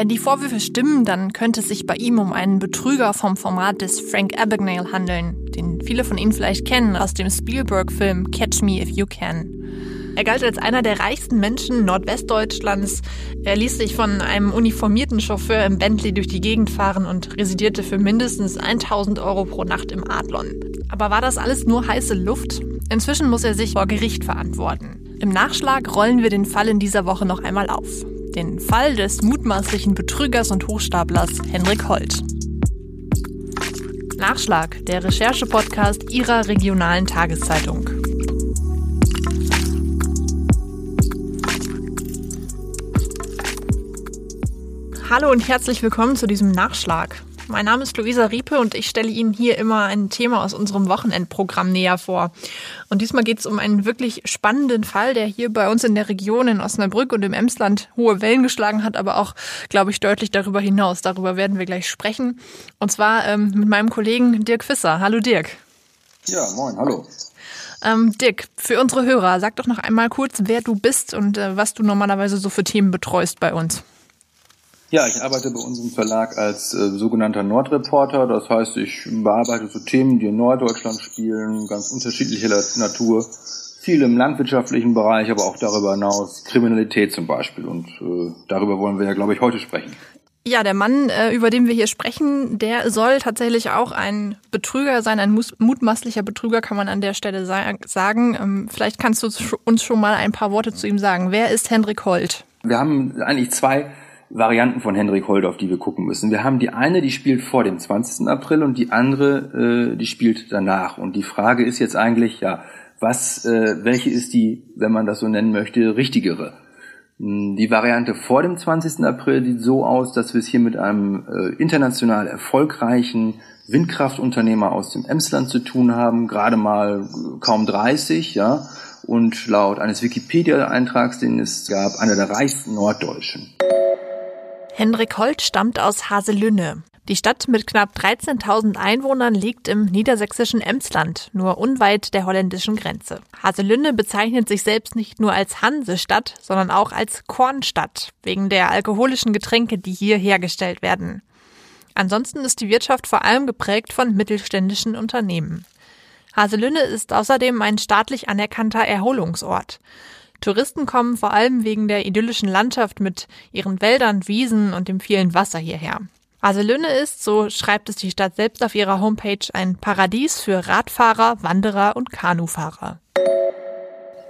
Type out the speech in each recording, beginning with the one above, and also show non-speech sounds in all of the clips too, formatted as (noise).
Wenn die Vorwürfe stimmen, dann könnte es sich bei ihm um einen Betrüger vom Format des Frank Abagnale handeln, den viele von Ihnen vielleicht kennen aus dem Spielberg-Film Catch Me If You Can. Er galt als einer der reichsten Menschen Nordwestdeutschlands. Er ließ sich von einem uniformierten Chauffeur im Bentley durch die Gegend fahren und residierte für mindestens 1000 Euro pro Nacht im Adlon. Aber war das alles nur heiße Luft? Inzwischen muss er sich vor Gericht verantworten. Im Nachschlag rollen wir den Fall in dieser Woche noch einmal auf. Den Fall des mutmaßlichen Betrügers und Hochstaplers Henrik Holt. Nachschlag, der Recherche-Podcast Ihrer regionalen Tageszeitung. Hallo und herzlich willkommen zu diesem Nachschlag. Mein Name ist Luisa Riepe und ich stelle Ihnen hier immer ein Thema aus unserem Wochenendprogramm näher vor. Und diesmal geht es um einen wirklich spannenden Fall, der hier bei uns in der Region in Osnabrück und im Emsland hohe Wellen geschlagen hat, aber auch, glaube ich, deutlich darüber hinaus. Darüber werden wir gleich sprechen. Und zwar ähm, mit meinem Kollegen Dirk Fisser. Hallo Dirk. Ja, moin, hallo. Ähm, Dirk, für unsere Hörer, sag doch noch einmal kurz, wer du bist und äh, was du normalerweise so für Themen betreust bei uns. Ja, ich arbeite bei unserem Verlag als äh, sogenannter Nordreporter. Das heißt, ich bearbeite so Themen, die in Norddeutschland spielen, ganz unterschiedlicher Natur. Viel im landwirtschaftlichen Bereich, aber auch darüber hinaus Kriminalität zum Beispiel. Und äh, darüber wollen wir ja, glaube ich, heute sprechen. Ja, der Mann, äh, über den wir hier sprechen, der soll tatsächlich auch ein Betrüger sein, ein mutmaßlicher Betrüger, kann man an der Stelle sagen. Ähm, vielleicht kannst du uns schon mal ein paar Worte zu ihm sagen. Wer ist Henrik Holt? Wir haben eigentlich zwei Varianten von Henrik Holt, auf die wir gucken müssen. Wir haben die eine, die spielt vor dem 20. April und die andere, äh, die spielt danach. Und die Frage ist jetzt eigentlich, ja, was, äh, welche ist die, wenn man das so nennen möchte, richtigere? Hm, die Variante vor dem 20. April sieht so aus, dass wir es hier mit einem äh, international erfolgreichen Windkraftunternehmer aus dem Emsland zu tun haben, gerade mal kaum 30, ja, und laut eines Wikipedia-Eintrags, den es gab, einer der reichsten Norddeutschen. Hendrik Holt stammt aus Haselünne. Die Stadt mit knapp 13.000 Einwohnern liegt im niedersächsischen Emsland, nur unweit der holländischen Grenze. Haselünne bezeichnet sich selbst nicht nur als Hansestadt, sondern auch als Kornstadt, wegen der alkoholischen Getränke, die hier hergestellt werden. Ansonsten ist die Wirtschaft vor allem geprägt von mittelständischen Unternehmen. Haselünne ist außerdem ein staatlich anerkannter Erholungsort. Touristen kommen vor allem wegen der idyllischen Landschaft mit ihren Wäldern, Wiesen und dem vielen Wasser hierher. Aselünne ist, so schreibt es die Stadt selbst auf ihrer Homepage, ein Paradies für Radfahrer, Wanderer und Kanufahrer.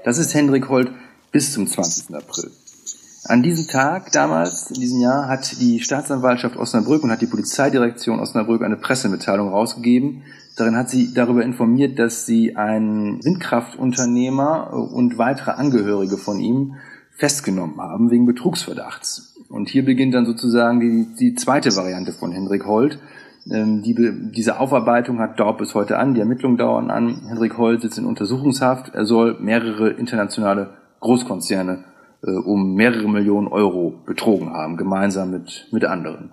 Das ist Hendrik Holt bis zum 20. April. An diesem Tag damals, in diesem Jahr, hat die Staatsanwaltschaft Osnabrück und hat die Polizeidirektion Osnabrück eine Pressemitteilung rausgegeben, Darin hat sie darüber informiert, dass sie einen Windkraftunternehmer und weitere Angehörige von ihm festgenommen haben wegen Betrugsverdachts. Und hier beginnt dann sozusagen die, die zweite Variante von Hendrik Holt. Ähm, die, diese Aufarbeitung hat dauert bis heute an, die Ermittlungen dauern an. Hendrik Holt sitzt in Untersuchungshaft. Er soll mehrere internationale Großkonzerne äh, um mehrere Millionen Euro betrogen haben, gemeinsam mit, mit anderen.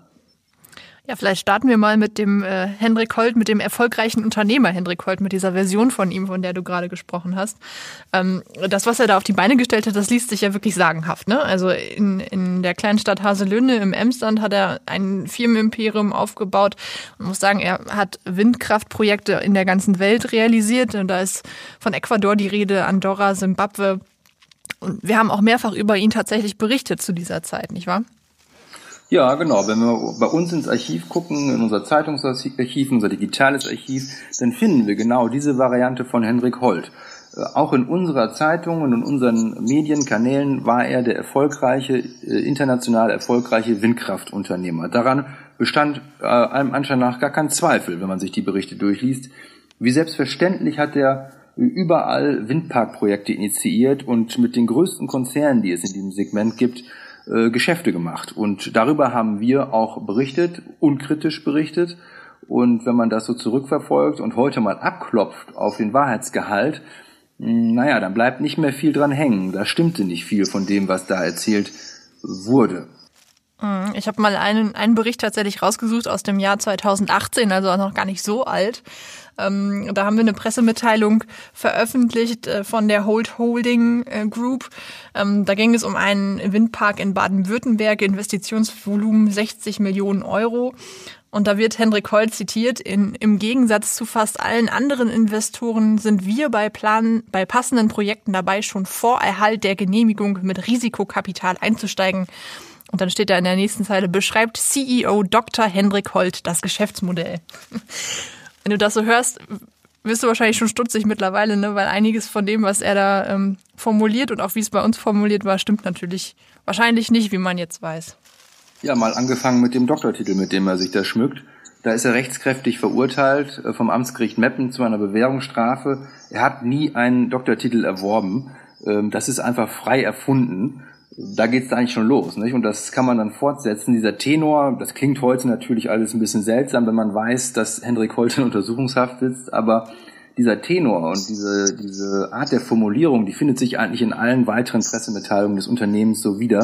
Ja, vielleicht starten wir mal mit dem äh, Hendrik Holt, mit dem erfolgreichen Unternehmer Hendrik Holt, mit dieser Version von ihm, von der du gerade gesprochen hast. Ähm, das, was er da auf die Beine gestellt hat, das liest sich ja wirklich sagenhaft. Ne? Also in, in der kleinen Stadt Haselünne im Emsland hat er ein Firmenimperium aufgebaut. Man muss sagen, er hat Windkraftprojekte in der ganzen Welt realisiert. Und da ist von Ecuador die Rede, Andorra, Simbabwe. Und wir haben auch mehrfach über ihn tatsächlich berichtet zu dieser Zeit, nicht wahr? Ja, genau. Wenn wir bei uns ins Archiv gucken, in unser Zeitungsarchiv, unser digitales Archiv, dann finden wir genau diese Variante von Henrik Holt. Äh, auch in unserer Zeitung und in unseren Medienkanälen war er der erfolgreiche, äh, international erfolgreiche Windkraftunternehmer. Daran bestand äh, allem Anschein nach gar kein Zweifel, wenn man sich die Berichte durchliest. Wie selbstverständlich hat er überall Windparkprojekte initiiert und mit den größten Konzernen, die es in diesem Segment gibt, äh, Geschäfte gemacht. Und darüber haben wir auch berichtet, unkritisch berichtet. Und wenn man das so zurückverfolgt und heute mal abklopft auf den Wahrheitsgehalt, hm, naja, dann bleibt nicht mehr viel dran hängen. Da stimmte nicht viel von dem, was da erzählt wurde. Mhm. Ich habe mal einen, einen Bericht tatsächlich rausgesucht aus dem Jahr 2018, also noch gar nicht so alt. Ähm, da haben wir eine Pressemitteilung veröffentlicht äh, von der Hold Holding äh, Group. Ähm, da ging es um einen Windpark in Baden-Württemberg, Investitionsvolumen 60 Millionen Euro. Und da wird Hendrik Holt zitiert, in, im Gegensatz zu fast allen anderen Investoren sind wir bei Planen, bei passenden Projekten dabei, schon vor Erhalt der Genehmigung mit Risikokapital einzusteigen. Und dann steht da in der nächsten Zeile, beschreibt CEO Dr. Hendrik Holt das Geschäftsmodell. (laughs) Wenn du das so hörst, wirst du wahrscheinlich schon stutzig mittlerweile, ne? weil einiges von dem, was er da ähm, formuliert und auch wie es bei uns formuliert war, stimmt natürlich wahrscheinlich nicht, wie man jetzt weiß. Ja, mal angefangen mit dem Doktortitel, mit dem er sich da schmückt. Da ist er rechtskräftig verurteilt äh, vom Amtsgericht Meppen zu einer Bewährungsstrafe. Er hat nie einen Doktortitel erworben. Ähm, das ist einfach frei erfunden da geht's eigentlich schon los, nicht? Und das kann man dann fortsetzen. Dieser Tenor, das klingt heute natürlich alles ein bisschen seltsam, wenn man weiß, dass Hendrik Holt in Untersuchungshaft sitzt, aber dieser Tenor und diese, diese Art der Formulierung, die findet sich eigentlich in allen weiteren Pressemitteilungen des Unternehmens so wieder.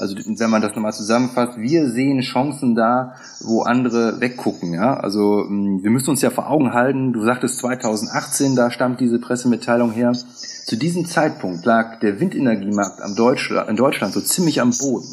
Also wenn man das nochmal zusammenfasst, wir sehen Chancen da, wo andere weggucken. Ja? Also hm, wir müssen uns ja vor Augen halten, du sagtest 2018, da stammt diese Pressemitteilung her. Zu diesem Zeitpunkt lag der Windenergiemarkt am Deutschland, in Deutschland so ziemlich am Boden.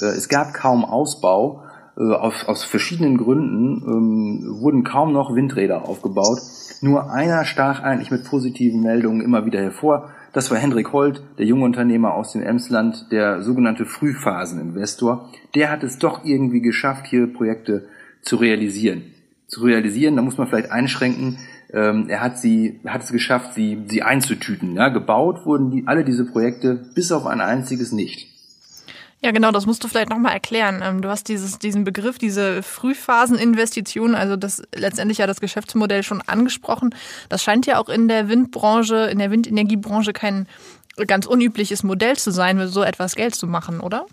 Äh, es gab kaum Ausbau. Äh, aus, aus verschiedenen Gründen ähm, wurden kaum noch Windräder aufgebaut. Nur einer stach eigentlich mit positiven Meldungen immer wieder hervor. Das war Hendrik Holt, der junge Unternehmer aus dem Emsland, der sogenannte Frühphaseninvestor. Der hat es doch irgendwie geschafft, hier Projekte zu realisieren. Zu realisieren, da muss man vielleicht einschränken, ähm, er hat sie, hat es geschafft, sie, sie einzutüten. Ja? Gebaut wurden die, alle diese Projekte bis auf ein einziges nicht. Ja, genau, das musst du vielleicht nochmal erklären. Ähm, du hast dieses, diesen Begriff, diese Frühphaseninvestition, also das letztendlich ja das Geschäftsmodell schon angesprochen. Das scheint ja auch in der Windbranche, in der Windenergiebranche kein ganz unübliches Modell zu sein, so etwas Geld zu machen, oder?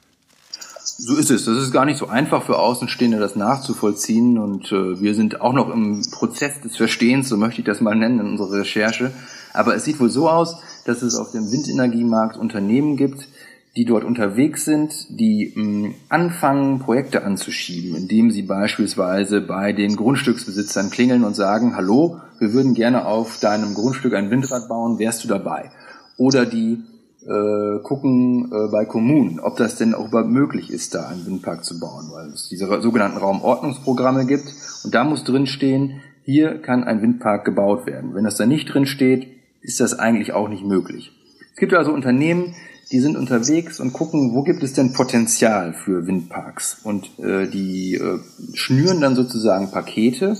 So ist es. Das ist gar nicht so einfach für Außenstehende, das nachzuvollziehen. Und äh, wir sind auch noch im Prozess des Verstehens, so möchte ich das mal nennen in unserer Recherche. Aber es sieht wohl so aus, dass es auf dem Windenergiemarkt Unternehmen gibt, die dort unterwegs sind, die mh, hm, anfangen, Projekte anzuschieben, indem sie beispielsweise bei den Grundstücksbesitzern klingeln und sagen, hallo, wir würden gerne auf deinem Grundstück ein Windrad bauen, wärst du dabei? Oder die äh, gucken äh, bei Kommunen, ob das denn auch überhaupt möglich ist, da einen Windpark zu bauen, weil es diese sogenannten Raumordnungsprogramme gibt und da muss drin stehen, hier kann ein Windpark gebaut werden. Wenn das da nicht drin steht, ist das eigentlich auch nicht möglich. Es gibt also Unternehmen, die sind unterwegs und gucken, wo gibt es denn Potenzial für Windparks und äh, die äh, schnüren dann sozusagen Pakete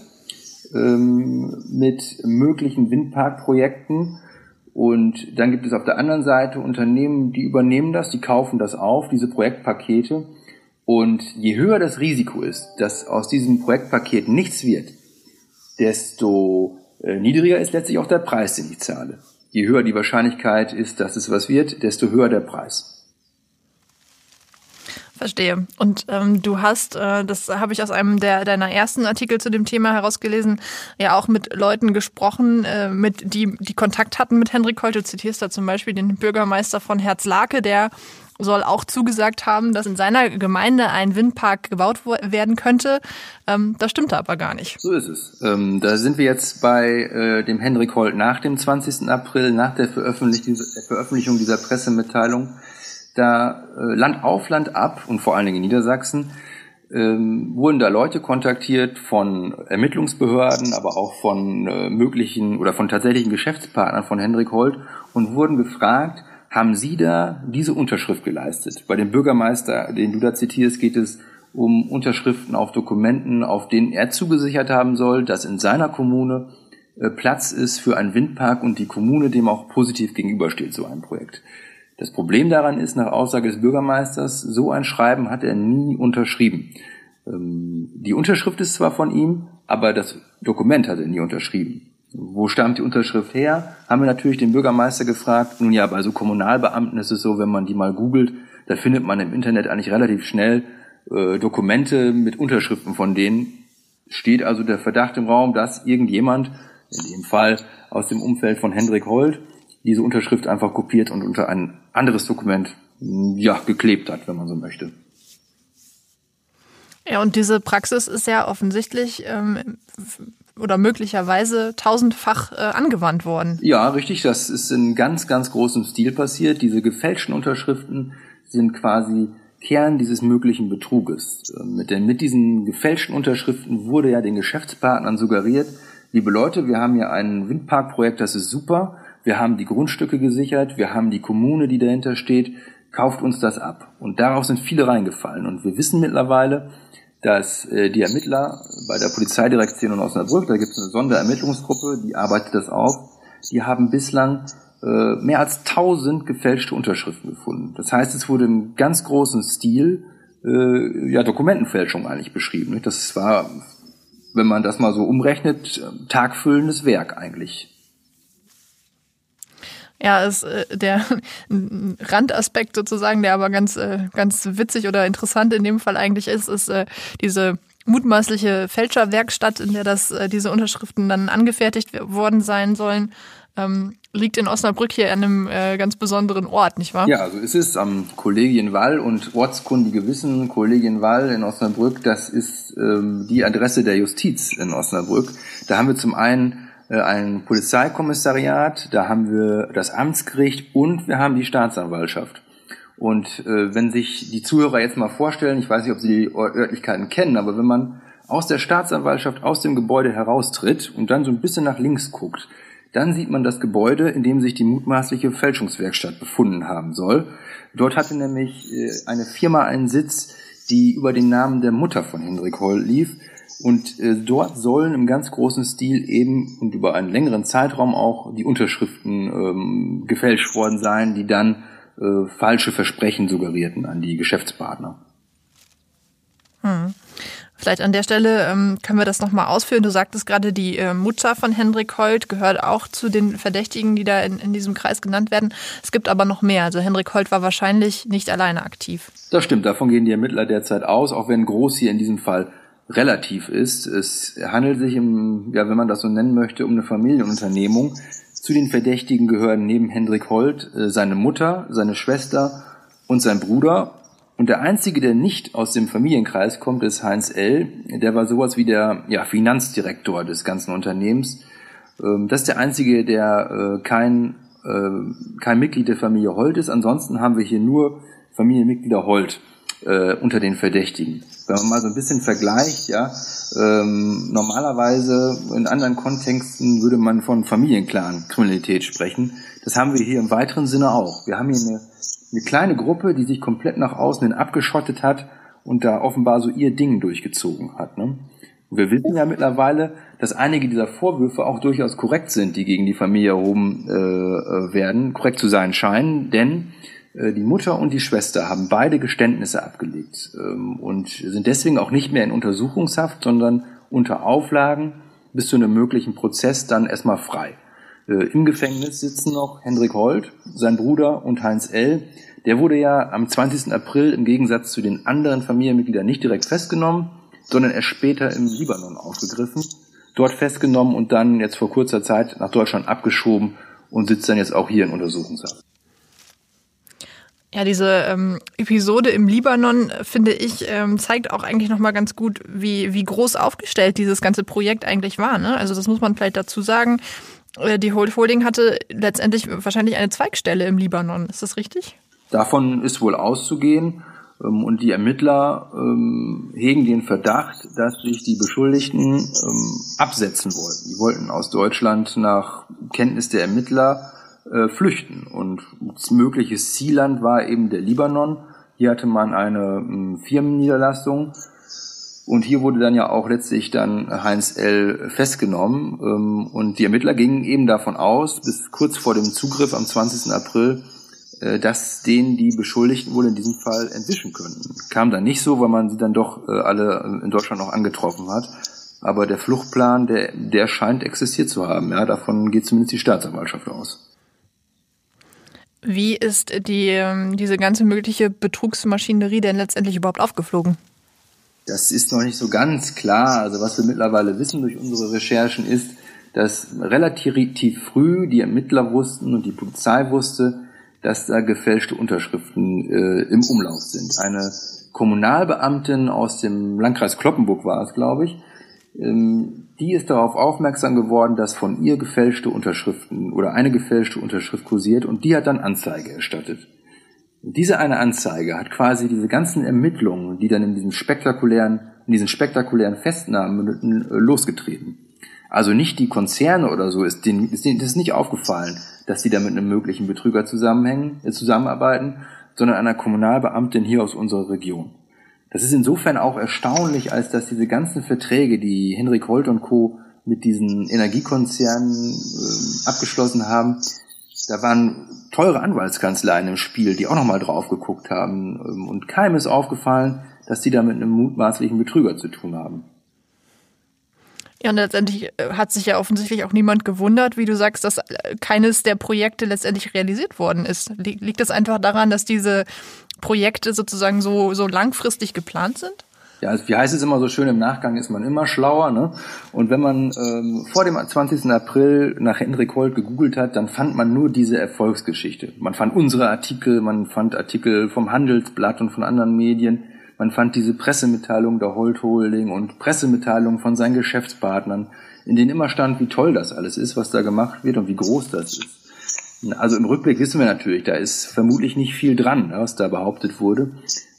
ähm, mit möglichen Windparkprojekten und dann gibt es auf der anderen Seite Unternehmen, die übernehmen das, die kaufen das auf, diese Projektpakete. Und je höher das Risiko ist, dass aus diesem Projektpaket nichts wird, desto äh, niedriger ist letztlich auch der Preis, den ich zahle. Je höher die Wahrscheinlichkeit ist, dass es was wird, desto höher der Preis. Verstehe. Und ähm, du hast, äh, das habe ich aus einem der deiner ersten Artikel zu dem Thema herausgelesen, ja auch mit Leuten gesprochen, äh, mit die die Kontakt hatten mit Henrik Holt. Du zitierst da zum Beispiel den Bürgermeister von Herzlake, der soll auch zugesagt haben, dass in seiner Gemeinde ein Windpark gebaut werden könnte. Ähm, das stimmte aber gar nicht. So ist es. Ähm, da sind wir jetzt bei äh, dem Henrik Holt nach dem 20. April, nach der Veröffentlichung, der Veröffentlichung dieser Pressemitteilung da äh, Land auf Land ab und vor allen Dingen in Niedersachsen ähm, wurden da Leute kontaktiert von Ermittlungsbehörden, aber auch von äh, möglichen oder von tatsächlichen Geschäftspartnern von Hendrik Holt und wurden gefragt, haben Sie da diese Unterschrift geleistet? Bei dem Bürgermeister, den du da zitierst, geht es um Unterschriften auf Dokumenten, auf denen er zugesichert haben soll, dass in seiner Kommune äh, Platz ist für einen Windpark und die Kommune dem auch positiv gegenübersteht, so ein Projekt. Das Problem daran ist, nach Aussage des Bürgermeisters, so ein Schreiben hat er nie unterschrieben. Ähm, die Unterschrift ist zwar von ihm, aber das Dokument hat er nie unterschrieben. Wo stammt die Unterschrift her? Haben wir natürlich den Bürgermeister gefragt. Nun ja, bei so Kommunalbeamten ist es so, wenn man die mal googelt, da findet man im Internet eigentlich relativ schnell äh, Dokumente mit Unterschriften von denen. Steht also der Verdacht im Raum, dass irgendjemand, in dem Fall aus dem Umfeld von Hendrik Holt, diese Unterschrift einfach kopiert und unter ein anderes Dokument ja, geklebt hat, wenn man so möchte. Ja, und diese Praxis ist ja offensichtlich ähm, oder möglicherweise tausendfach äh, angewandt worden. Ja, richtig. Das ist in ganz, ganz großem Stil passiert. Diese gefälschten Unterschriften sind quasi Kern dieses möglichen Betruges. Ähm, mit, den, mit diesen gefälschten Unterschriften wurde ja den Geschäftspartnern suggeriert, liebe Leute, wir haben hier ein Windparkprojekt, das ist super, wir haben die Grundstücke gesichert, wir haben die Kommune, die dahinter steht, kauft uns das ab. Und darauf sind viele reingefallen. Und wir wissen mittlerweile, dass äh, die Ermittler bei der Polizeidirektion in Osnabrück, da gibt es eine Sonderermittlungsgruppe, die arbeitet das auf, die haben bislang äh, mehr als 1000 gefälschte Unterschriften gefunden. Das heißt, es wurde im ganz großen Stil äh, ja Dokumentenfälschung eigentlich beschrieben. Das war, wenn man das mal so umrechnet, tagfüllendes Werk eigentlich. Ja, ist äh, der (laughs) Randaspekt sozusagen, der aber ganz, äh, ganz witzig oder interessant in dem Fall eigentlich ist, ist äh, diese mutmaßliche Fälscherwerkstatt, in der das, äh, diese Unterschriften dann angefertigt worden sein sollen. Ähm, liegt in Osnabrück hier an einem äh, ganz besonderen Ort, nicht wahr? Ja, also es ist am Kollegienwall und ortskundige wissen, Kollegienwall in Osnabrück, das ist ähm, die Adresse der Justiz in Osnabrück. Da haben wir zum einen ein Polizeikommissariat, da haben wir das Amtsgericht und wir haben die Staatsanwaltschaft. Und äh, wenn sich die Zuhörer jetzt mal vorstellen, ich weiß nicht, ob sie die Örtlichkeiten kennen, aber wenn man aus der Staatsanwaltschaft aus dem Gebäude heraustritt und dann so ein bisschen nach links guckt, dann sieht man das Gebäude, in dem sich die mutmaßliche Fälschungswerkstatt befunden haben soll. Dort hatte nämlich äh, eine Firma einen Sitz, die über den Namen der Mutter von Hendrik Holl lief. Und äh, dort sollen im ganz großen Stil eben und über einen längeren Zeitraum auch die Unterschriften ähm, gefälscht worden sein, die dann äh, falsche Versprechen suggerierten an die Geschäftspartner. Hm. Vielleicht an der Stelle ähm, können wir das nochmal ausführen. Du sagtest gerade, die äh, Mutter von Hendrik Holt gehört auch zu den Verdächtigen, die da in, in diesem Kreis genannt werden. Es gibt aber noch mehr. Also Hendrik Holt war wahrscheinlich nicht alleine aktiv. Das stimmt, davon gehen die Ermittler derzeit aus, auch wenn groß hier in diesem Fall relativ ist. Es handelt sich im, ja, wenn man das so nennen möchte, um eine Familienunternehmung. Zu den Verdächtigen gehören neben Hendrik Holt äh, seine Mutter, seine Schwester und sein Bruder und der einzige, der nicht aus dem Familienkreis kommt, ist Heinz L. Der war sowas wie der ja, Finanzdirektor des ganzen Unternehmens. Ähm, das ist der einzige, der äh, kein, äh, kein Mitglied der Familie Holt ist. Ansonsten haben wir hier nur Familienmitglieder Holt unter den Verdächtigen. Wenn man mal so ein bisschen vergleicht, ja, ähm, normalerweise in anderen Kontexten würde man von Familienclan-Kriminalität sprechen. Das haben wir hier im weiteren Sinne auch. Wir haben hier eine eine kleine Gruppe, die sich komplett nach außen hin abgeschottet hat und da offenbar so ihr Ding durchgezogen hat. Ne? Wir wissen ja mittlerweile, dass einige dieser Vorwürfe auch durchaus korrekt sind, die gegen die Familie erhoben äh, äh werden, korrekt zu sein scheinen, denn die Mutter und die Schwester haben beide Geständnisse abgelegt ähm, und sind deswegen auch nicht mehr in Untersuchungshaft, sondern unter Auflagen bis zu einem möglichen Prozess dann erstmal frei. Äh, Im Gefängnis sitzen noch Hendrik Holt, sein Bruder und Heinz L. Der wurde ja am 20. April im Gegensatz zu den anderen Familienmitgliedern nicht direkt festgenommen, sondern erst später im Libanon aufgegriffen, dort festgenommen und dann jetzt vor kurzer Zeit nach Deutschland abgeschoben und sitzt dann jetzt auch hier in Untersuchungshaft. Ja, diese ähm, Episode im Libanon, finde ich, ähm, zeigt auch eigentlich nochmal ganz gut, wie, wie groß aufgestellt dieses ganze Projekt eigentlich war. Ne? Also das muss man vielleicht dazu sagen. Äh, die Hold Holding hatte letztendlich wahrscheinlich eine Zweigstelle im Libanon. Ist das richtig? Davon ist wohl auszugehen. Ähm, und die Ermittler ähm, hegen den Verdacht, dass sich die Beschuldigten ähm, absetzen wollten. Die wollten aus Deutschland nach Kenntnis der Ermittler äh, flüchten. Und das mögliche Zielland war eben der Libanon. Hier hatte man eine ähm, Firmenniederlassung und hier wurde dann ja auch letztlich dann Heinz L. festgenommen. Ähm, und die Ermittler gingen eben davon aus, bis kurz vor dem Zugriff am 20. April, äh, dass den die Beschuldigten wohl in diesem Fall entwischen könnten. Kam dann nicht so, weil man sie dann doch äh, alle in Deutschland noch angetroffen hat. Aber der Fluchtplan, der, der scheint existiert zu haben. Ja, davon geht zumindest die Staatsanwaltschaft aus. Wie ist die, ähm, diese ganze mögliche Betrugsmaschinerie denn letztendlich überhaupt aufgeflogen? Das ist noch nicht so ganz klar. Also was wir mittlerweile wissen durch unsere Recherchen ist, dass relativ früh die Ermittler wussten und die Polizei wusste, dass da gefälschte Unterschriften äh, im Umlauf sind. Eine Kommunalbeamtin aus dem Landkreis Kloppenburg war es, glaube ich, ähm, die ist darauf aufmerksam geworden, dass von ihr gefälschte Unterschriften oder eine gefälschte Unterschrift kursiert und die hat dann Anzeige erstattet. Diese eine Anzeige hat quasi diese ganzen Ermittlungen, die dann in diesen spektakulären, in diesen spektakulären Festnahmen äh, losgetreten. Also nicht die Konzerne oder so, ist denen, ist denen ist nicht aufgefallen, dass die da mit einem möglichen Betrüger zusammenhängen, äh, zusammenarbeiten, sondern einer Kommunalbeamtin hier aus unserer Region. Das ist insofern auch erstaunlich, als dass diese ganzen Verträge, die Henrik Holt und Co. mit diesen Energiekonzernen äh, abgeschlossen haben, da waren teure Anwaltskanzleien im Spiel, die auch nochmal drauf geguckt haben. Ähm, und keinem ist aufgefallen, dass die da mit einem mutmaßlichen Betrüger zu tun haben. Ja, und letztendlich äh, hat sich ja offensichtlich auch niemand gewundert, wie du sagst, dass äh, keines der Projekte letztendlich realisiert worden ist. Liegt das einfach daran, dass diese Projekte sozusagen so, so langfristig geplant sind? Ja, wie heißt es immer so schön, im Nachgang ist man immer schlauer. Ne? Und wenn man ähm, vor dem 20. April nach Hendrik Holt gegoogelt hat, dann fand man nur diese Erfolgsgeschichte. Man fand unsere Artikel, man fand Artikel vom Handelsblatt und von anderen Medien. Man fand diese Pressemitteilung der Holt Holding und Pressemitteilungen von seinen Geschäftspartnern, in denen immer stand, wie toll das alles ist, was da gemacht wird und wie groß das ist. Also im Rückblick wissen wir natürlich, da ist vermutlich nicht viel dran, was da behauptet wurde.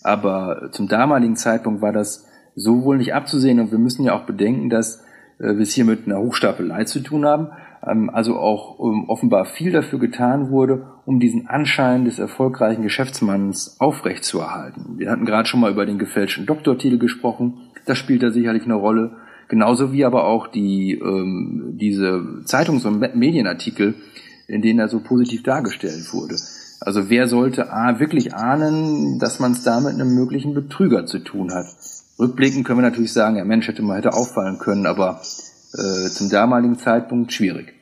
Aber zum damaligen Zeitpunkt war das so wohl nicht abzusehen. Und wir müssen ja auch bedenken, dass äh, wir es hier mit einer Hochstapelei zu tun haben. Ähm, also auch ähm, offenbar viel dafür getan wurde, um diesen Anschein des erfolgreichen Geschäftsmanns aufrechtzuerhalten. Wir hatten gerade schon mal über den gefälschten Doktortitel gesprochen. Das spielt da sicherlich eine Rolle. Genauso wie aber auch die, ähm, diese Zeitungs- und Medienartikel, in denen er so positiv dargestellt wurde. Also wer sollte A, wirklich ahnen, dass man es da mit einem möglichen Betrüger zu tun hat? Rückblickend können wir natürlich sagen, ja Mensch, hätte man hätte auffallen können, aber äh, zum damaligen Zeitpunkt schwierig.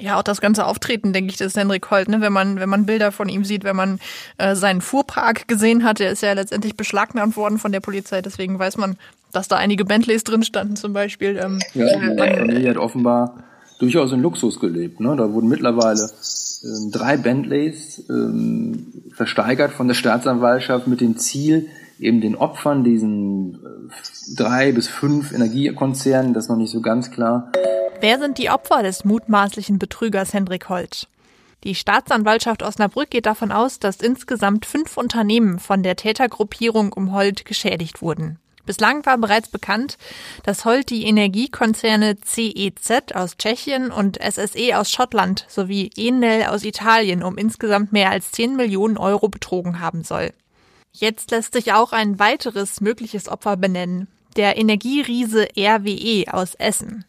Ja, auch das ganze Auftreten, denke ich, ist Henrik Holt, ne? wenn man, wenn man Bilder von ihm sieht, wenn man äh, seinen Fuhrpark gesehen hat, der ist ja letztendlich beschlagnahmt worden von der Polizei, deswegen weiß man, dass da einige Bentleys drin standen zum Beispiel. Ähm, ja, die Familie hat offenbar durchaus in Luxus gelebt. Ne? Da wurden mittlerweile äh, drei Bentleys ähm, versteigert von der Staatsanwaltschaft mit dem Ziel, eben den Opfern, diesen äh, drei bis fünf Energiekonzernen, das ist noch nicht so ganz klar, Wer sind die Opfer des mutmaßlichen Betrügers Hendrik Holt? Die Staatsanwaltschaft Osnabrück geht davon aus, dass insgesamt fünf Unternehmen von der Tätergruppierung um Holt geschädigt wurden. Bislang war bereits bekannt, dass Holt die Energiekonzerne CEZ aus Tschechien und SSE aus Schottland sowie Enel aus Italien um insgesamt mehr als 10 Millionen Euro betrogen haben soll. Jetzt lässt sich auch ein weiteres mögliches Opfer benennen. Der Energieriese RWE aus Essen.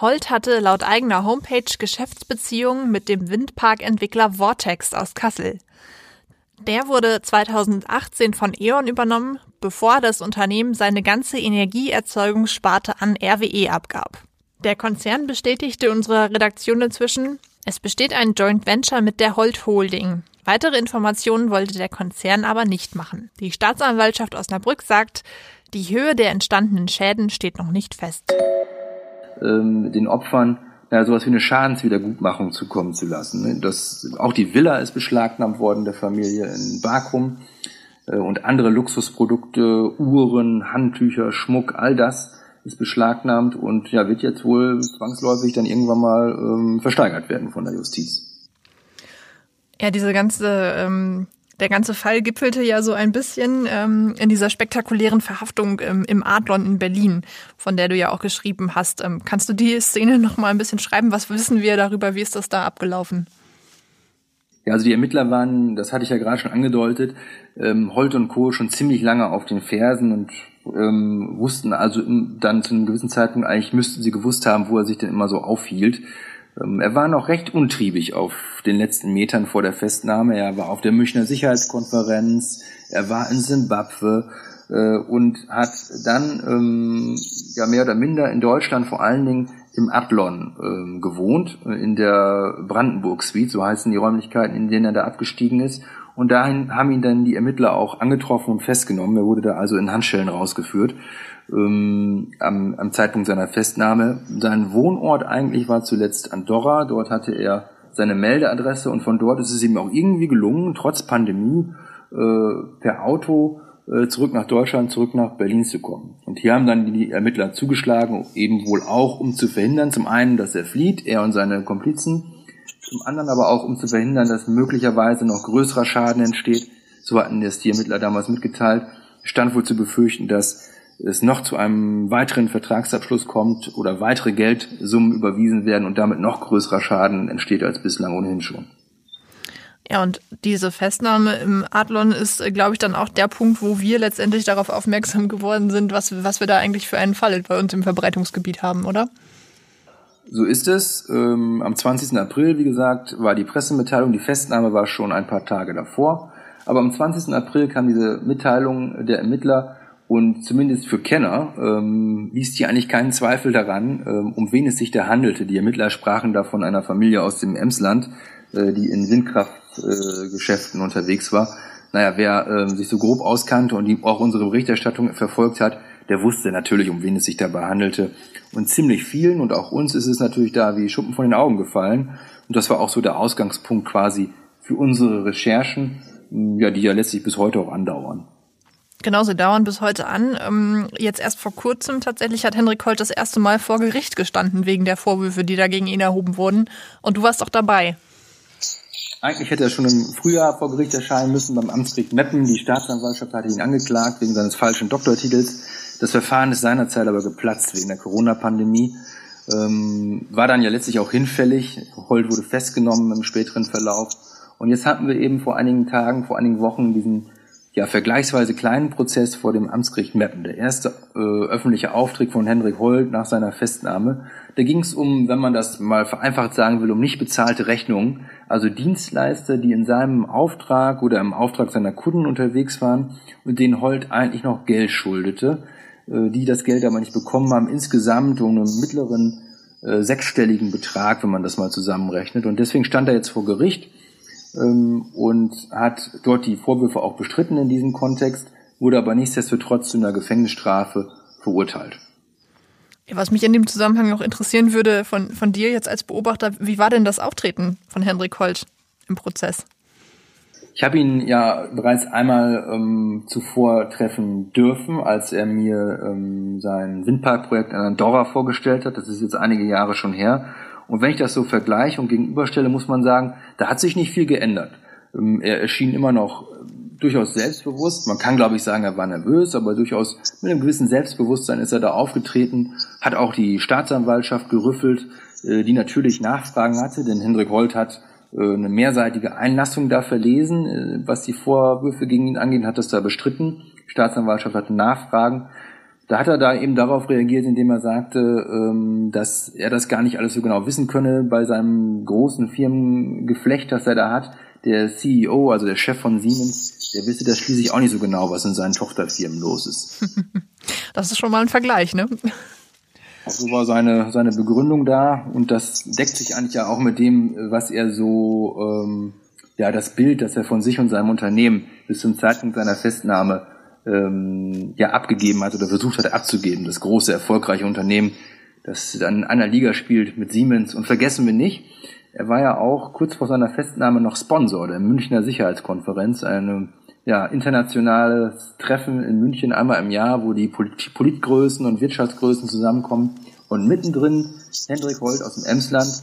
Holt hatte laut eigener Homepage Geschäftsbeziehungen mit dem Windparkentwickler Vortex aus Kassel. Der wurde 2018 von E.ON übernommen, bevor das Unternehmen seine ganze Energieerzeugungssparte an RWE abgab. Der Konzern bestätigte unserer Redaktion inzwischen, es besteht ein Joint Venture mit der Holt Holding. Weitere Informationen wollte der Konzern aber nicht machen. Die Staatsanwaltschaft Osnabrück sagt, die Höhe der entstandenen Schäden steht noch nicht fest ähm, den Opfern ja, sowas wie eine Schadenswiedergutmachung zukommen zu lassen. Ne? Das, auch die Villa ist beschlagnahmt worden der Familie in Bakrum äh, und andere Luxusprodukte, Uhren, Handtücher, Schmuck, all das ist beschlagnahmt und ja, wird jetzt wohl zwangsläufig dann irgendwann mal ähm, versteigert werden von der Justiz. Ja, diese ganze ähm, der ganze Fall gipfelte ja so ein bisschen ähm, in dieser spektakulären Verhaftung ähm, im Adlon in Berlin, von der du ja auch geschrieben hast. Ähm, kannst du die Szene noch mal ein bisschen schreiben? Was wissen wir darüber? Wie ist das da abgelaufen? Ja, also die Ermittler waren, das hatte ich ja gerade schon angedeutet, ähm, Holt und Co. schon ziemlich lange auf den Fersen und ähm, wussten also dann zu einem gewissen Zeitpunkt eigentlich müssten sie gewusst haben, wo er sich denn immer so aufhielt. Ähm, er war noch recht untriebig auf den letzten Metern vor der Festnahme. Er war auf der Münchner Sicherheitskonferenz, er war in Simbabwe äh, und hat dann ähm, ja mehr oder minder in Deutschland vor allen Dingen im Adlon ähm, gewohnt, äh, in der Brandenburg Suite, so heißen die Räumlichkeiten, in denen er da abgestiegen ist. Und dahin haben ihn dann die Ermittler auch angetroffen und festgenommen. Er wurde da also in Handschellen rausgeführt ähm, am, am Zeitpunkt seiner Festnahme. Sein Wohnort eigentlich war zuletzt Andorra. Dort hatte er seine Meldeadresse und von dort ist es ihm auch irgendwie gelungen, trotz Pandemie äh, per Auto äh, zurück nach Deutschland, zurück nach Berlin zu kommen. Und hier haben dann die Ermittler zugeschlagen, eben wohl auch, um zu verhindern, zum einen, dass er flieht, er und seine Komplizen, zum anderen aber auch, um zu verhindern, dass möglicherweise noch größerer Schaden entsteht. So hatten es die Ermittler damals mitgeteilt. Stand wohl zu befürchten, dass es noch zu einem weiteren Vertragsabschluss kommt oder weitere Geldsummen überwiesen werden und damit noch größerer Schaden entsteht als bislang ohnehin schon. Ja, und diese Festnahme im Adlon ist, äh, glaube ich, dann auch der Punkt, wo wir letztendlich darauf aufmerksam geworden sind, was, was wir da eigentlich für einen Fall bei uns im Verbreitungsgebiet haben, oder? So ist es. Ähm, am 20. April, wie gesagt, war die Pressemitteilung. Die Festnahme war schon ein paar Tage davor. Aber am 20. April kam diese Mitteilung der Ermittler und zumindest für Kenner ähm, ließ die eigentlich keinen Zweifel daran, ähm, um wen es sich da handelte. Die Ermittler sprachen da von einer Familie aus dem Emsland, äh, die in Windkraftgeschäften äh, unterwegs war. Naja, wer äh, sich so grob auskannte und die auch unsere Berichterstattung verfolgt hat, der wusste natürlich, um wen es sich dabei handelte. Und ziemlich vielen und auch uns ist es natürlich da wie Schuppen von den Augen gefallen. Und das war auch so der Ausgangspunkt quasi für unsere Recherchen, ja, die ja letztlich bis heute auch andauern. Genau, sie dauern bis heute an. Ähm, jetzt erst vor kurzem tatsächlich hat Henrik Holt das erste Mal vor Gericht gestanden wegen der Vorwürfe, die da gegen ihn erhoben wurden. Und du warst auch dabei. Eigentlich hätte er schon im Frühjahr vor Gericht erscheinen müssen beim Amtsgericht Meppen. Die Staatsanwaltschaft hatte ihn angeklagt wegen seines falschen Doktortitels. Das Verfahren ist seinerzeit aber geplatzt wegen der Corona-Pandemie. Ähm, war dann ja letztlich auch hinfällig. Holt wurde festgenommen im späteren Verlauf. Und jetzt hatten wir eben vor einigen Tagen, vor einigen Wochen diesen ja, vergleichsweise kleinen Prozess vor dem Amtsgericht Meppen. Der erste äh, öffentliche Auftritt von Henrik Holt nach seiner Festnahme. Da ging es um, wenn man das mal vereinfacht sagen will, um nicht bezahlte Rechnungen, also Dienstleister, die in seinem Auftrag oder im Auftrag seiner Kunden unterwegs waren und denen Holt eigentlich noch Geld schuldete, äh, die das Geld aber nicht bekommen haben, insgesamt um einen mittleren äh, sechsstelligen Betrag, wenn man das mal zusammenrechnet. Und deswegen stand er jetzt vor Gericht und hat dort die Vorwürfe auch bestritten in diesem Kontext, wurde aber nichtsdestotrotz zu einer Gefängnisstrafe verurteilt. Was mich in dem Zusammenhang noch interessieren würde von, von dir jetzt als Beobachter, wie war denn das Auftreten von Henrik Holt im Prozess? Ich habe ihn ja bereits einmal ähm, zuvor treffen dürfen, als er mir ähm, sein Windparkprojekt in Andorra vorgestellt hat. Das ist jetzt einige Jahre schon her. Und wenn ich das so vergleiche und gegenüberstelle, muss man sagen, da hat sich nicht viel geändert. Ähm, er erschien immer noch äh, durchaus selbstbewusst. Man kann, glaube ich, sagen, er war nervös, aber durchaus mit einem gewissen Selbstbewusstsein ist er da aufgetreten, hat auch die Staatsanwaltschaft gerüffelt, äh, die natürlich Nachfragen hatte, denn Hendrik Holt hat äh, eine mehrseitige Einlassung da verlesen, was die Vorwürfe gegen ihn angeht, hat das da bestritten. Die Staatsanwaltschaft hatte Nachfragen. Da hat er da eben darauf reagiert, indem er sagte, ähm, dass er das gar nicht alles so genau wissen könne bei seinem großen Firmengeflecht, das er da hat. Der CEO, also der Chef von Siemens, der wisse das schließlich auch nicht so genau, was in seinen Tochterfirmen los ist. (laughs) Das ist schon mal ein Vergleich, ne? So war seine, seine Begründung da und das deckt sich eigentlich ja auch mit dem, was er so, ähm, ja, das Bild, das er von sich und seinem Unternehmen bis zum Zeitpunkt seiner Festnahme ähm, ja abgegeben hat oder versucht hat abzugeben. Das große, erfolgreiche Unternehmen, das dann in einer Liga spielt mit Siemens. Und vergessen wir nicht, er war ja auch kurz vor seiner Festnahme noch Sponsor der Münchner Sicherheitskonferenz, eine ja, internationales Treffen in München einmal im Jahr, wo die Polit Politgrößen und Wirtschaftsgrößen zusammenkommen. Und mittendrin Hendrik Holt aus dem Emsland,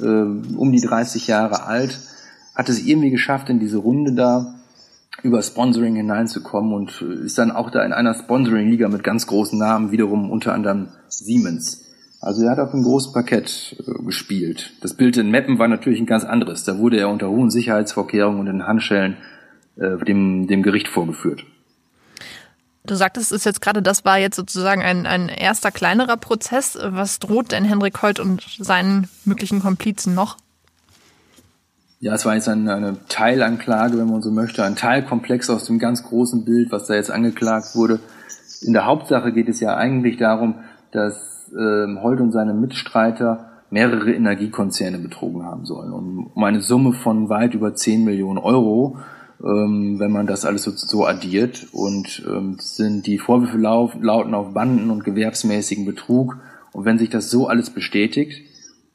äh, um die 30 Jahre alt, hat es irgendwie geschafft, in diese Runde da über Sponsoring hineinzukommen und äh, ist dann auch da in einer Sponsoring-Liga mit ganz großen Namen, wiederum unter anderem Siemens. Also er hat auf einem großen Parkett äh, gespielt. Das Bild in Meppen war natürlich ein ganz anderes. Da wurde er unter hohen Sicherheitsvorkehrungen und in Handschellen äh, dem, dem Gericht vorgeführt. Du sagtest, es ist jetzt gerade, das war jetzt sozusagen ein, ein erster kleinerer Prozess. Was droht denn Henrik Holt und seinen möglichen Komplizen noch? Ja, es war jetzt eine, eine Teilanklage, wenn man so möchte, ein Teilkomplex aus dem ganz großen Bild, was da jetzt angeklagt wurde. In der Hauptsache geht es ja eigentlich darum, dass ähm, Holt und seine Mitstreiter mehrere Energiekonzerne betrogen haben sollen. Um, um eine Summe von weit über 10 Millionen Euro, ähm, wenn man das alles so, so addiert. Und ähm, sind die Vorwürfe lauten auf Banden und gewerbsmäßigen Betrug. Und wenn sich das so alles bestätigt,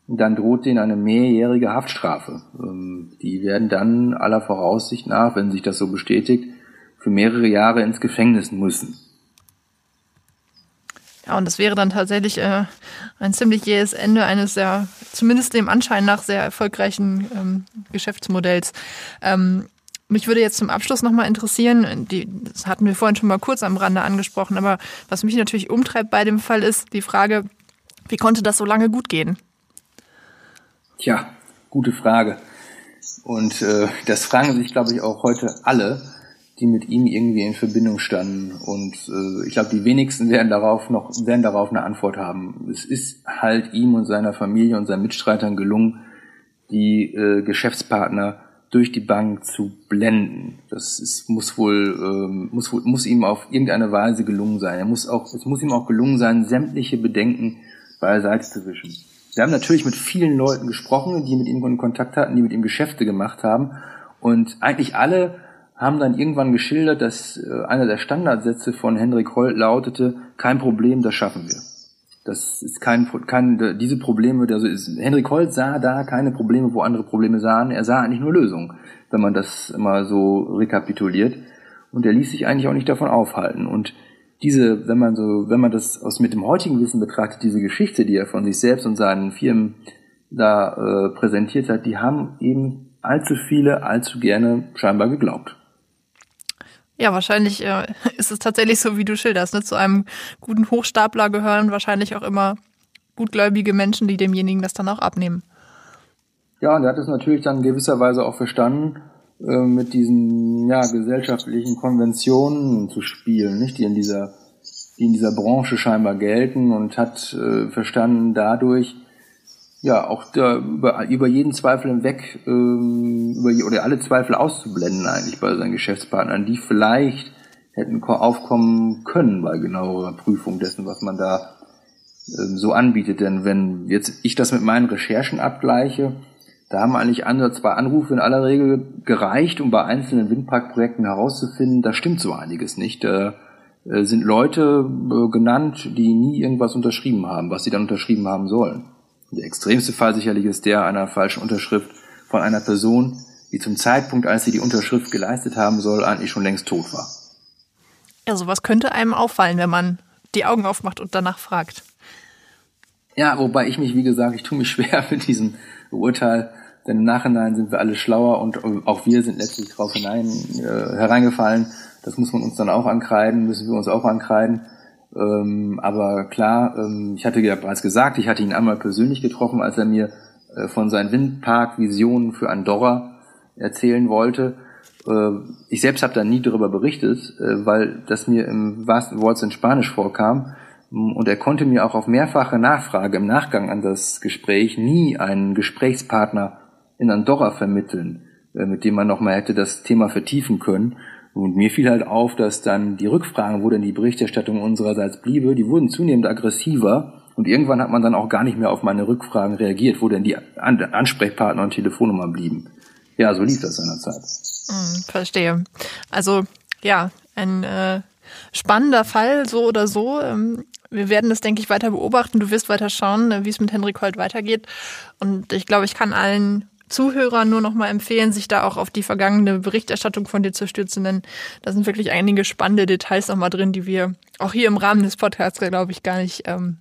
dann droht denen eine mehrjährige Haftstrafe. Ähm, die werden dann aller Voraussicht nach, wenn sich das so bestätigt, für mehrere Jahre ins Gefängnis müssen. Ja, und das wäre dann tatsächlich äh, ein ziemlich jähes Ende eines sehr, zumindest dem Anschein nach sehr erfolgreichen ähm, Geschäftsmodells. Ähm, mich würde jetzt zum Abschluss nochmal interessieren, die, das hatten wir vorhin schon mal kurz am Rande angesprochen, aber was mich natürlich umtreibt bei dem Fall ist die Frage, wie konnte das so lange gut gehen? Tja, gute Frage. Und äh, das fragen sich, glaube ich, auch heute alle die mit ihm irgendwie in Verbindung standen. Und äh, ich glaube, die wenigsten werden darauf noch werden darauf eine Antwort haben. Es ist halt ihm und seiner Familie und seinen Mitstreitern gelungen, die äh, Geschäftspartner durch die Bank zu blenden. Das ist, muss wohl ähm, muss muss ihm auf irgendeine Weise gelungen sein. Er muss auch es muss ihm auch gelungen sein, sämtliche Bedenken beiseite zu wischen. Wir haben natürlich mit vielen Leuten gesprochen, die mit ihm in Kontakt hatten, die mit ihm Geschäfte gemacht haben und eigentlich alle haben dann irgendwann geschildert, dass äh, einer der Standardsätze von Henrik Holt lautete, kein Problem, das schaffen wir. Das ist kein, kein diese Probleme, also ist, Henrik Holt sah da keine Probleme, wo andere Probleme sahen. Er sah eigentlich nur Lösungen, wenn man das mal so rekapituliert. Und er ließ sich eigentlich auch nicht davon aufhalten. Und diese, wenn man so, wenn man das aus mit dem heutigen Wissen betrachtet, diese Geschichte, die er von sich selbst und seinen Firmen da äh, präsentiert hat, die haben eben allzu viele allzu gerne scheinbar geglaubt. Ja, wahrscheinlich äh, (laughs) ist es tatsächlich so, wie du schilderst. Ne? Zu einem guten Hochstapler gehören wahrscheinlich auch immer gutgläubige Menschen, die demjenigen das dann auch abnehmen. Ja, und er hat es natürlich dann in gewisser Weise auch verstanden, äh, mit diesen ja, gesellschaftlichen Konventionen zu spielen, nicht, die in dieser, die in dieser Branche scheinbar gelten und hat äh, verstanden dadurch, ja, auch da, über, über jeden Zweifel hinweg, ähm, über, oder alle Zweifel auszublenden eigentlich bei seinen Geschäftspartnern, die vielleicht hätten aufkommen können bei genauerer Prüfung dessen, was man da ähm, so anbietet. Denn wenn jetzt ich das mit meinen Recherchen abgleiche, da haben eigentlich andere, zwei Anrufe in aller Regel gereicht, um bei einzelnen Windparkprojekten herauszufinden, da stimmt so einiges nicht. Da äh, sind Leute äh, genannt, die nie irgendwas unterschrieben haben, was sie dann unterschrieben haben sollen. Der extremste Fall sicherlich ist der einer falschen Unterschrift von einer Person, die zum Zeitpunkt, als sie die Unterschrift geleistet haben soll, eigentlich schon längst tot war. Ja, sowas könnte einem auffallen, wenn man die Augen aufmacht und danach fragt. Ja, wobei ich mich, wie gesagt, ich tue mich (laughs) schwer mit diesem Urteil, denn im Nachhinein sind wir alle schlauer und auch wir sind letztlich drauf hinein äh, hereingefallen. Das muss man uns dann auch ankreiden, müssen wir uns auch ankreiden. Ähm, aber klar, ähm, ich hatte ja bereits gesagt, ich hatte ihn einmal persönlich getroffen, als er mir äh, von seinen Windpark-Visionen für Andorra erzählen wollte. Äh, ich selbst habe da nie darüber berichtet, äh, weil das mir im wahrsten Wort in Spanisch vorkam. Und er konnte mir auch auf mehrfache Nachfrage im Nachgang an das Gespräch nie einen Gesprächspartner in Andorra vermitteln, äh, mit dem man nochmal hätte das Thema vertiefen können. Und mir fiel halt auf, dass dann die Rückfragen, wo denn die Berichterstattung unsererseits bliebe, die wurden zunehmend aggressiver. Und irgendwann hat man dann auch gar nicht mehr auf meine Rückfragen reagiert, wo denn die Ansprechpartner und Telefonnummern blieben. Ja, so lief das seinerzeit. Hm, verstehe. Also ja, ein äh, spannender Fall, so oder so. Ähm, wir werden das, denke ich, weiter beobachten. Du wirst weiter schauen, äh, wie es mit Henrik Holt weitergeht. Und ich glaube, ich kann allen Zuhörer nur noch mal empfehlen, sich da auch auf die vergangene Berichterstattung von dir zu stürzen, denn da sind wirklich einige spannende Details noch mal drin, die wir auch hier im Rahmen des Podcasts, glaube ich, gar nicht ähm,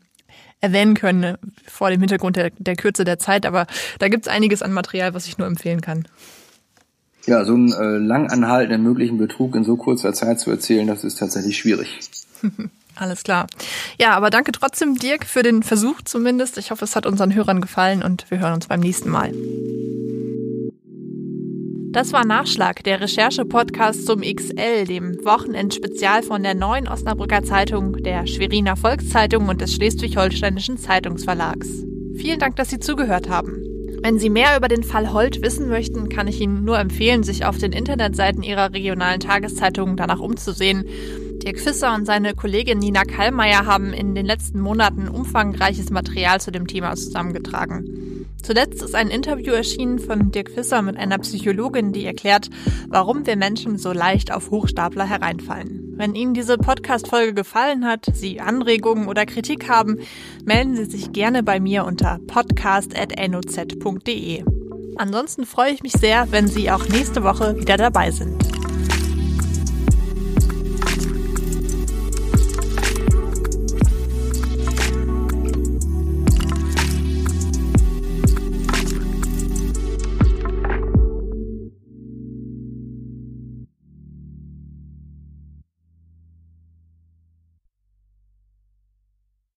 erwähnen können ne, vor dem Hintergrund der, der Kürze der Zeit. Aber da gibt es einiges an Material, was ich nur empfehlen kann. Ja, so einen äh, lang anhaltenden möglichen Betrug in so kurzer Zeit zu erzählen, das ist tatsächlich schwierig. (laughs) Alles klar. Ja, aber danke trotzdem, Dirk, für den Versuch zumindest. Ich hoffe, es hat unseren Hörern gefallen und wir hören uns beim nächsten Mal. Das war Nachschlag, der Recherche-Podcast zum XL, dem Wochenendspezial von der Neuen Osnabrücker Zeitung, der Schweriner Volkszeitung und des Schleswig-Holsteinischen Zeitungsverlags. Vielen Dank, dass Sie zugehört haben. Wenn Sie mehr über den Fall Holt wissen möchten, kann ich Ihnen nur empfehlen, sich auf den Internetseiten Ihrer regionalen Tageszeitungen danach umzusehen. Dirk Fisser und seine Kollegin Nina Kallmeier haben in den letzten Monaten umfangreiches Material zu dem Thema zusammengetragen. Zuletzt ist ein Interview erschienen von Dirk Fisser mit einer Psychologin, die erklärt, warum wir Menschen so leicht auf Hochstapler hereinfallen. Wenn Ihnen diese Podcast-Folge gefallen hat, Sie Anregungen oder Kritik haben, melden Sie sich gerne bei mir unter podcast.noz.de. Ansonsten freue ich mich sehr, wenn Sie auch nächste Woche wieder dabei sind.